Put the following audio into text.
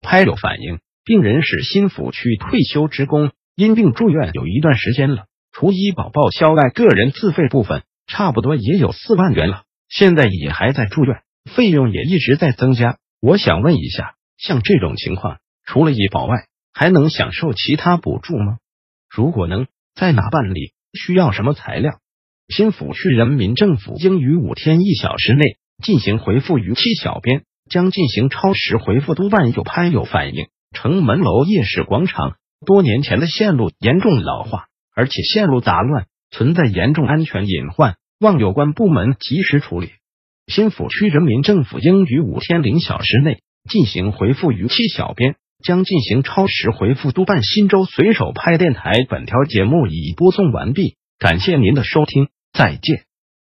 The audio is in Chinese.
拍友反映，病人是新抚区退休职工，因病住院有一段时间了。除医保报销外，个人自费部分差不多也有四万元了，现在也还在住院，费用也一直在增加。我想问一下，像这种情况，除了医保外，还能享受其他补助吗？如果能，在哪办理？需要什么材料？新抚区人民政府应于五天一小时内进行回复逾期小编，将进行超时回复督办。有拍友反映，城门楼夜市广场多年前的线路严重老化，而且线路杂乱，存在严重安全隐患，望有关部门及时处理。新抚区人民政府应于五天零小时内进行回复逾期小编，将进行超时回复督办。新州随手拍电台本条节目已播送完毕，感谢您的收听。再见。